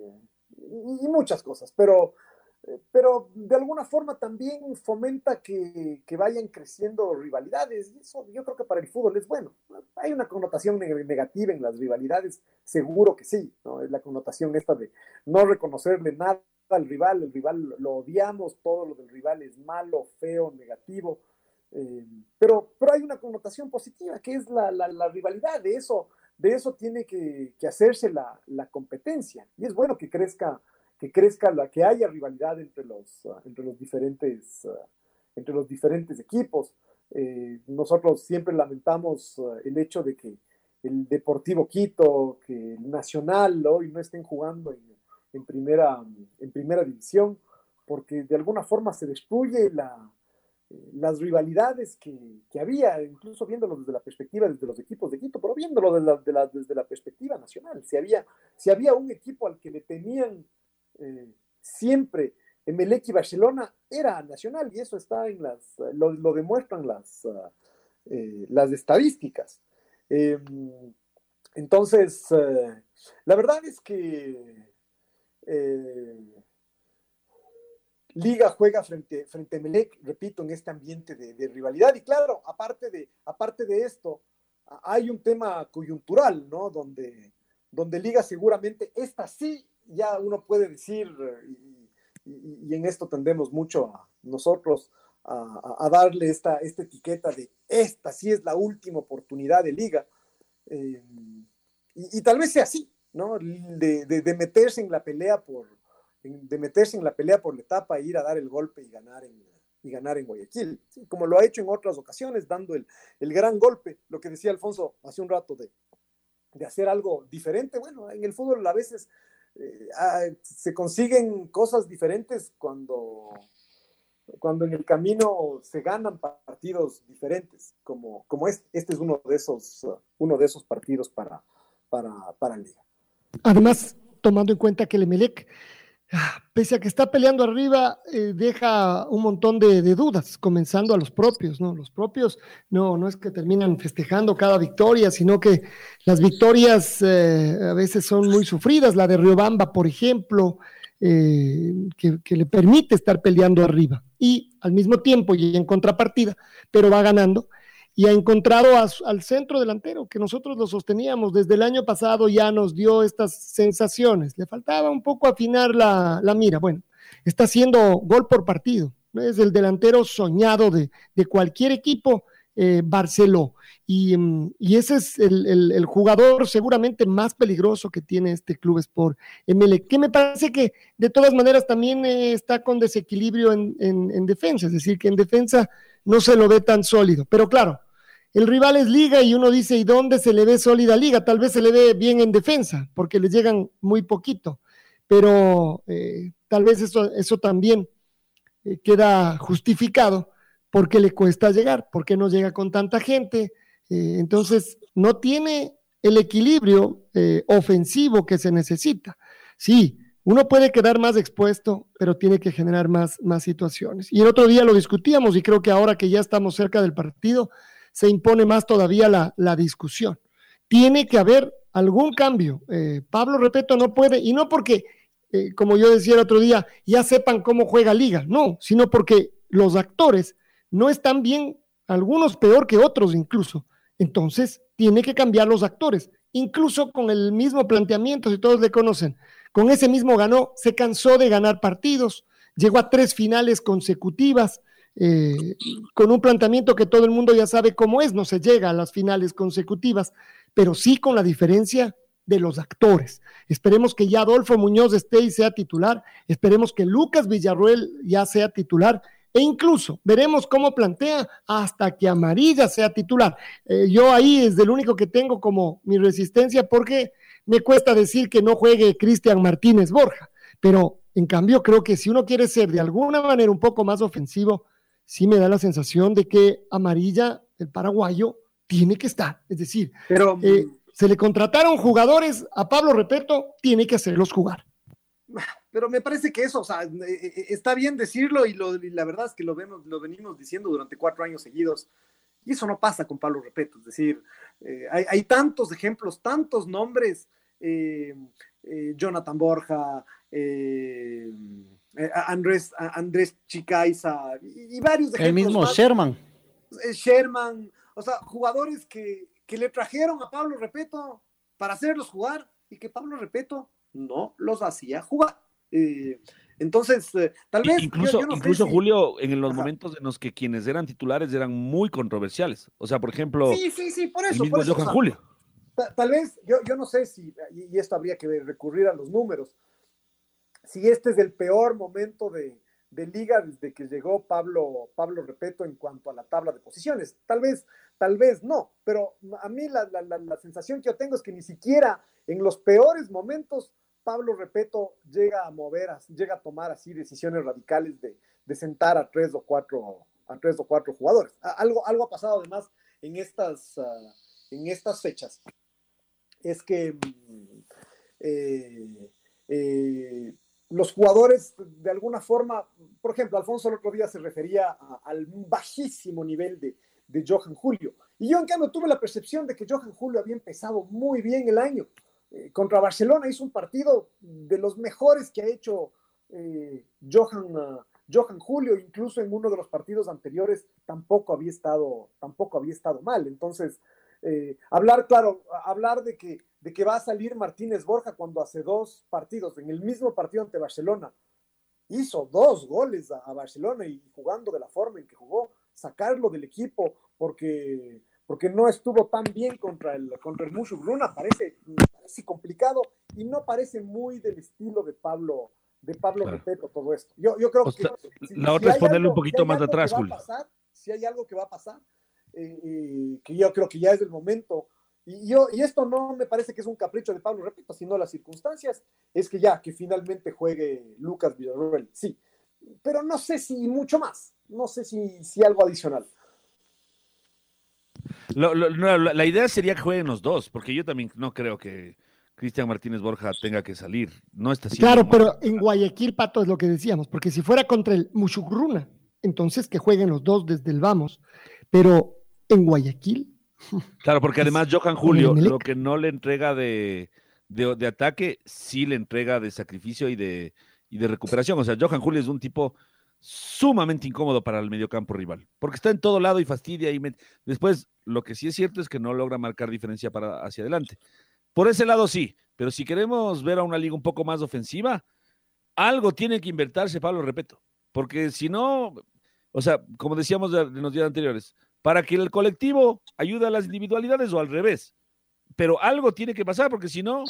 y, muchas cosas, pero, eh, pero de alguna forma también fomenta que, que, vayan creciendo rivalidades, y eso yo creo que para el fútbol es bueno. Hay una connotación negativa en las rivalidades, seguro que sí, ¿no? Es la connotación esta de no reconocerle nada al rival, el rival lo odiamos, todo lo del rival es malo, feo, negativo, eh, pero, pero hay una connotación positiva, que es la, la, la rivalidad, de eso de eso tiene que, hacerse la, competencia. Y es bueno que crezca, que crezca la, que haya rivalidad entre los, entre los diferentes, entre los diferentes equipos. Eh, nosotros siempre lamentamos el hecho de que el Deportivo Quito, que el Nacional hoy no estén jugando en, primera, en primera división, porque de alguna forma se destruye la, las rivalidades que, que, había, incluso viéndolo desde la perspectiva desde los equipos de Quito, pero viéndolo desde la, desde la perspectiva nacional. Si había, si había un equipo al que le tenían eh, siempre Emelec y Barcelona, era nacional, y eso está en las, lo, lo demuestran las, eh, las estadísticas. Eh, entonces, eh, la verdad es que Liga juega frente, frente a Melec, repito, en este ambiente de, rivalidad. Y claro, aparte de, aparte de esto, hay un tema coyuntural, ¿no? Donde, donde Liga seguramente, esta sí, ya uno puede decir, y, en esto tendemos mucho a nosotros a, darle esta, esta etiqueta de esta sí es la última oportunidad de Liga. Eh, y, tal vez sea así, ¿no? de meterse en la pelea por, de meterse en la pelea por etapa e ir a dar el golpe y ganar en, y ganar en Guayaquil, como lo ha hecho en otras ocasiones, dando el, el, gran golpe, lo que decía Alfonso hace un rato de, de hacer algo diferente. Bueno, en el fútbol a veces eh, ah, se consiguen cosas diferentes cuando, cuando en el camino se ganan partidos diferentes, como, como este, este es uno de esos, uno de esos partidos para, para, para Liga. Además, tomando en cuenta que el Emelec ah, pese a que está peleando arriba, eh, deja un montón de, dudas, comenzando a los propios, ¿no? Los propios no, no es que terminan festejando cada victoria, sino que las victorias eh, a veces son muy sufridas, la de Riobamba, por ejemplo, eh, que, que, le permite estar peleando arriba y al mismo tiempo y en contrapartida, pero va ganando y ha encontrado al centro delantero, que nosotros lo sosteníamos desde el año pasado, ya nos dio estas sensaciones. Le faltaba un poco afinar la, mira. Bueno, está haciendo gol por partido. Es el delantero soñado de, cualquier equipo, eh, Barceló. Mm, y, ese es el, jugador seguramente más peligroso que tiene este club Sport ML, que me parece que de todas maneras también eh, está con desequilibrio en defensa, es decir, que en defensa no se lo ve tan sólido. Pero claro, el rival es Liga y uno dice, ¿y dónde se le ve sólida Liga? Tal vez se le ve bien en defensa, porque le llegan muy poquito, pero eh, tal vez eso, eso también eh, queda justificado porque le cuesta llegar, porque no llega con tanta gente, eh, entonces no tiene el equilibrio ofensivo que se necesita. Sí, uno puede quedar más expuesto, pero tiene que generar más, más situaciones. Y el otro día lo discutíamos y creo que ahora que ya estamos cerca del partido, se impone más todavía la, discusión. Tiene que haber algún cambio. Eh, Pablo, repito, no puede, y no porque, eh, como yo decía el otro día, ya sepan cómo juega Liga, no, sino porque los actores no están bien, algunos peor que otros incluso. Entonces, tiene que cambiar los actores, incluso con el mismo planteamiento, si todos le conocen. Con ese mismo ganó, se cansó de ganar partidos, llegó a tres finales consecutivas, eh, con un planteamiento que todo el mundo ya sabe cómo es, no se llega a las finales consecutivas, pero sí con la diferencia de los actores. Esperemos que ya Adolfo Muñoz esté y sea titular, esperemos que Lucas Villarruel ya sea titular e incluso veremos cómo plantea hasta que Amarilla sea titular. Eh, yo ahí es el único que tengo como mi resistencia porque me cuesta decir que no juegue Cristian Martínez Borja, pero en cambio creo que si uno quiere ser de alguna manera un poco más ofensivo, sí me da la sensación de que Amarilla, el paraguayo, tiene que estar. Es decir, Pero, eh, se le contrataron jugadores, a Pablo Repeto, tiene que hacerlos jugar. Pero me parece que eso, o sea, eh, eh, está bien decirlo y, la verdad es que lo, vemos, lo venimos diciendo durante cuatro años seguidos. Y eso no pasa con Pablo Repeto. Es decir, hay, tantos ejemplos, tantos nombres. Jonathan Borja, eh, Andrés, Andrés Chicaiza y, varios El mismo Sherman. Eh, Sherman, o sea, jugadores que, le trajeron a Pablo Repeto para hacerlos jugar y que Pablo Repeto no los hacía jugar. Eh, entonces, tal vez. Incluso, incluso Julio, en los momentos en los que quienes eran titulares eran muy controversiales. O sea, por ejemplo. Sí, sí, sí, por eso. por Julio. Tal, vez, yo, yo no sé si, y esto habría que recurrir a los números, si este es el peor momento de, liga desde que llegó Pablo, Pablo Repeto en cuanto a la tabla de posiciones. Tal vez, tal vez no, pero a mí la, sensación que yo tengo es que ni siquiera en los peores momentos Pablo Repeto llega a mover, llega a tomar así decisiones radicales de, sentar a tres o cuatro, a tres o cuatro jugadores. Algo, algo ha pasado además en estas, ah, en estas fechas. Es que mm, eh, eh, los jugadores de alguna forma, por ejemplo, Alfonso el otro día se refería al bajísimo nivel de, Johan Julio. Y yo en cambio tuve la percepción de que Johan Julio había empezado muy bien el año. Eh, contra Barcelona hizo un partido de los mejores que ha hecho eh, Johan, uh, Johan Julio, incluso en uno de los partidos anteriores tampoco había estado, tampoco había estado mal. Entonces, eh, hablar, claro, hablar de que de que va a salir Martínez Borja cuando hace dos partidos, en el mismo partido ante Barcelona, hizo dos goles a, Barcelona y jugando de la forma en que jugó, sacarlo del equipo porque, porque no estuvo tan bien contra el, contra el Mushu Bruna, parece, parece complicado y no parece muy del estilo de Pablo, de Pablo Repeto todo esto. Yo, yo creo que... la otra es ponerle un poquito más de atrás, Julio. si hay algo que va a pasar, eh, eh, que yo creo que ya es el momento y, yo, y esto no me parece que es un capricho de Pablo, repito, sino las circunstancias, es que ya, que finalmente juegue Lucas Villarreal, sí. Pero no sé si mucho más, no sé si, si algo adicional. la, idea sería que jueguen los dos, porque yo también no creo que, Cristian Martínez Borja tenga que salir. No está Claro, pero en Guayaquil, Pato, es lo que decíamos, porque si fuera contra el Mushugruna, entonces que jueguen los dos desde el vamos. Pero en Guayaquil. Claro, porque además Johan Julio, lo que no le entrega de, de, ataque, sí le entrega de sacrificio y de, y de recuperación. O sea, Johan Julio es un tipo sumamente incómodo para el mediocampo rival, porque está en todo lado y fastidia y después lo que sí es cierto es que no logra marcar diferencia para hacia adelante. Por ese lado sí, pero si queremos ver a una liga un poco más ofensiva, algo tiene que invertirse, Pablo, repito, porque si no, o sea, como decíamos en los días anteriores, para que el colectivo ayude a las individualidades o al revés, pero algo tiene que pasar, porque si no,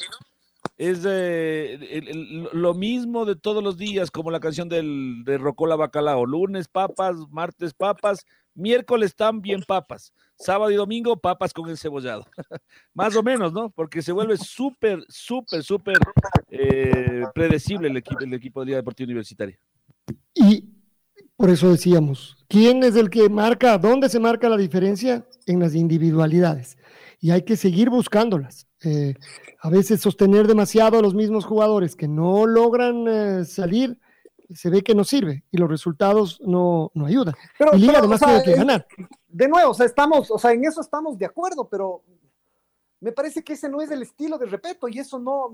es lo mismo de todos los días, como la canción del, de Rocola Bacalao. Lunes papas, martes papas, miércoles también papas, sábado y domingo papas con el cebollado. Más o menos, ¿no? Porque se vuelve súper, súper, súper eh, predecible el equipo, el equipo de Liga Deportiva Universitaria. Y por eso decíamos, ¿quién es el que marca, dónde se marca la diferencia? En las individualidades. Y hay que seguir buscándolas. Eh, a veces sostener demasiado a los mismos jugadores que no logran eh, salir, se ve que no sirve y los resultados no, no ayudan. Pero, y Liga además tiene que ganar. De nuevo, o sea, estamos, o sea, en eso estamos de acuerdo, pero me parece que ese no es el estilo de Repeto y eso no,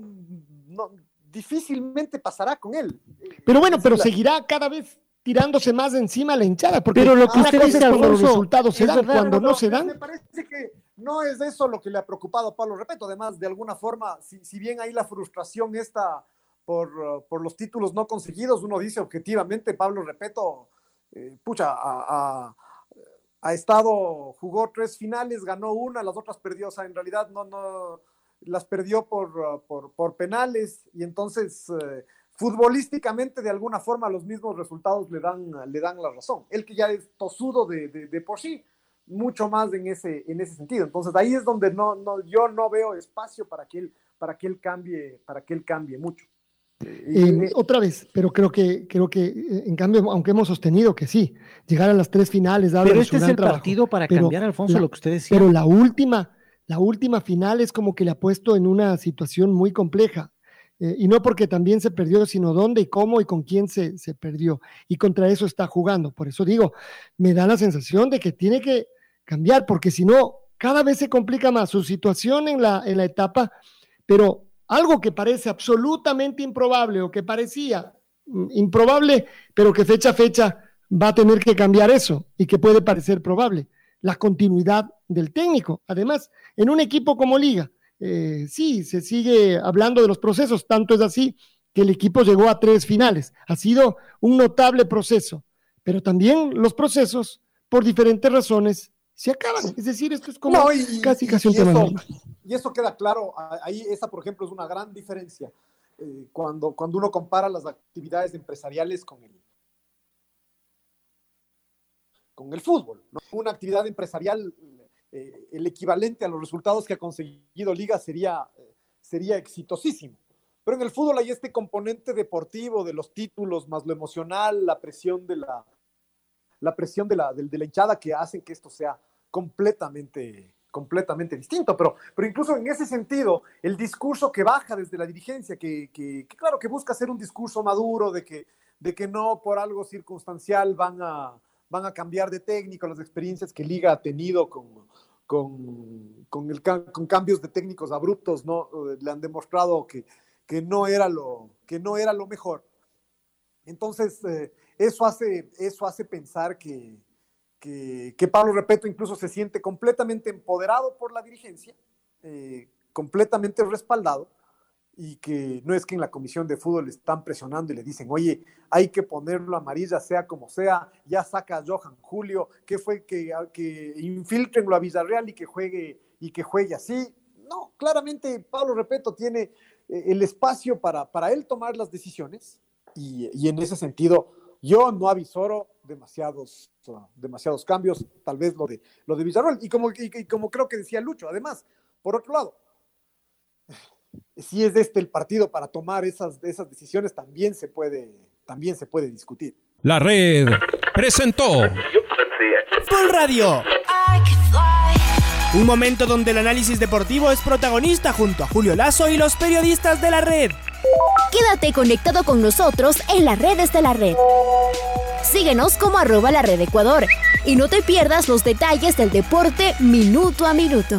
no difícilmente pasará con él. Pero bueno, pero seguirá cada vez tirándose más encima la hinchada, porque pero lo que usted dice, cuando los resultados se dan, cuando no, se dan. Me parece que no es eso lo que le ha preocupado a Pablo Repeto. Además, de alguna forma, si, bien ahí la frustración está por, por, los títulos no conseguidos, uno dice objetivamente, Pablo Repeto, eh, pucha, ha, estado, jugó tres finales, ganó una, las otras perdió, o sea, en realidad no, no, las perdió por, por, penales y entonces... Eh, futbolísticamente de alguna forma los mismos resultados le dan, le dan la razón. Él que ya es tosudo de, de, por sí, mucho más en ese, en ese sentido. Entonces ahí es donde no, no, yo no veo espacio para que él, para que él cambie, para que él cambie mucho. Eh, otra vez, pero creo que, creo que eh, en cambio, aunque hemos sostenido que sí, llegar a las tres finales, pero este es el partido para cambiar, Alfonso, lo que usted decía. Pero la última, la última final es como que le ha puesto en una situación muy compleja. Eh, y no porque también se perdió, sino dónde y cómo y con quién se, se, perdió. Y contra eso está jugando. Por eso digo, me da la sensación de que tiene que cambiar, porque si no, cada vez se complica más su situación en la, en la etapa, pero algo que parece absolutamente improbable o que parecía mm, improbable, pero que fecha a fecha va a tener que cambiar eso y que puede parecer probable, la continuidad del técnico. Además, en un equipo como Liga, eh, sí, se sigue hablando de los procesos, tanto es así que el equipo llegó a tres finales. Ha sido un notable proceso, pero también los procesos, por diferentes razones, se acaban. Es decir, esto es como casi, casi un tema. y eso queda claro, ahí esa, por ejemplo, es una gran diferencia eh, cuando, cuando uno compara las actividades empresariales con el, con el fútbol. Una actividad empresarial eh, el equivalente a los resultados que ha conseguido Liga sería, eh, sería exitosísimo. Pero en el fútbol hay este componente deportivo de los títulos, más lo emocional, la presión de la, la presión de la, de, la hinchada que hacen que esto sea completamente, completamente distinto. Pero, pero incluso en ese sentido, el discurso que baja desde la dirigencia, que, que, claro que busca ser un discurso maduro, de que, de que no por algo circunstancial van a, van a cambiar de técnico, las experiencias que Liga ha tenido con, con, con, cambios de técnicos abruptos, ¿no? Eh, le han demostrado que, que, no, era lo, que no era lo mejor. Entonces, eh, eso, hace, eso hace pensar que, que, que, Pablo Repeto incluso se siente completamente empoderado por la dirigencia, eh, completamente respaldado, y que no es que en la comisión de fútbol le están presionando y le dicen, oye, hay que ponerlo amarilla, sea como sea, ya saca a Johan Julio, que fue que, que infiltrenlo a Villarreal y que juegue y que juegue así. No, claramente Pablo Repeto tiene eh, el espacio para, para él tomar las decisiones y, y en ese sentido yo no avisoro demasiados, demasiados cambios, tal vez lo de, lo de Villarreal. Y como, y como creo que decía Lucho, además, por otro lado, si es este el partido para tomar esas, esas decisiones, también se, puede, también se puede discutir. La red presentó Full Radio. Un momento donde el análisis deportivo es protagonista junto a Julio Lazo y los periodistas de la red. Quédate conectado con nosotros en las redes de la red. Síguenos como arroba la red Ecuador y no te pierdas los detalles del deporte minuto a minuto.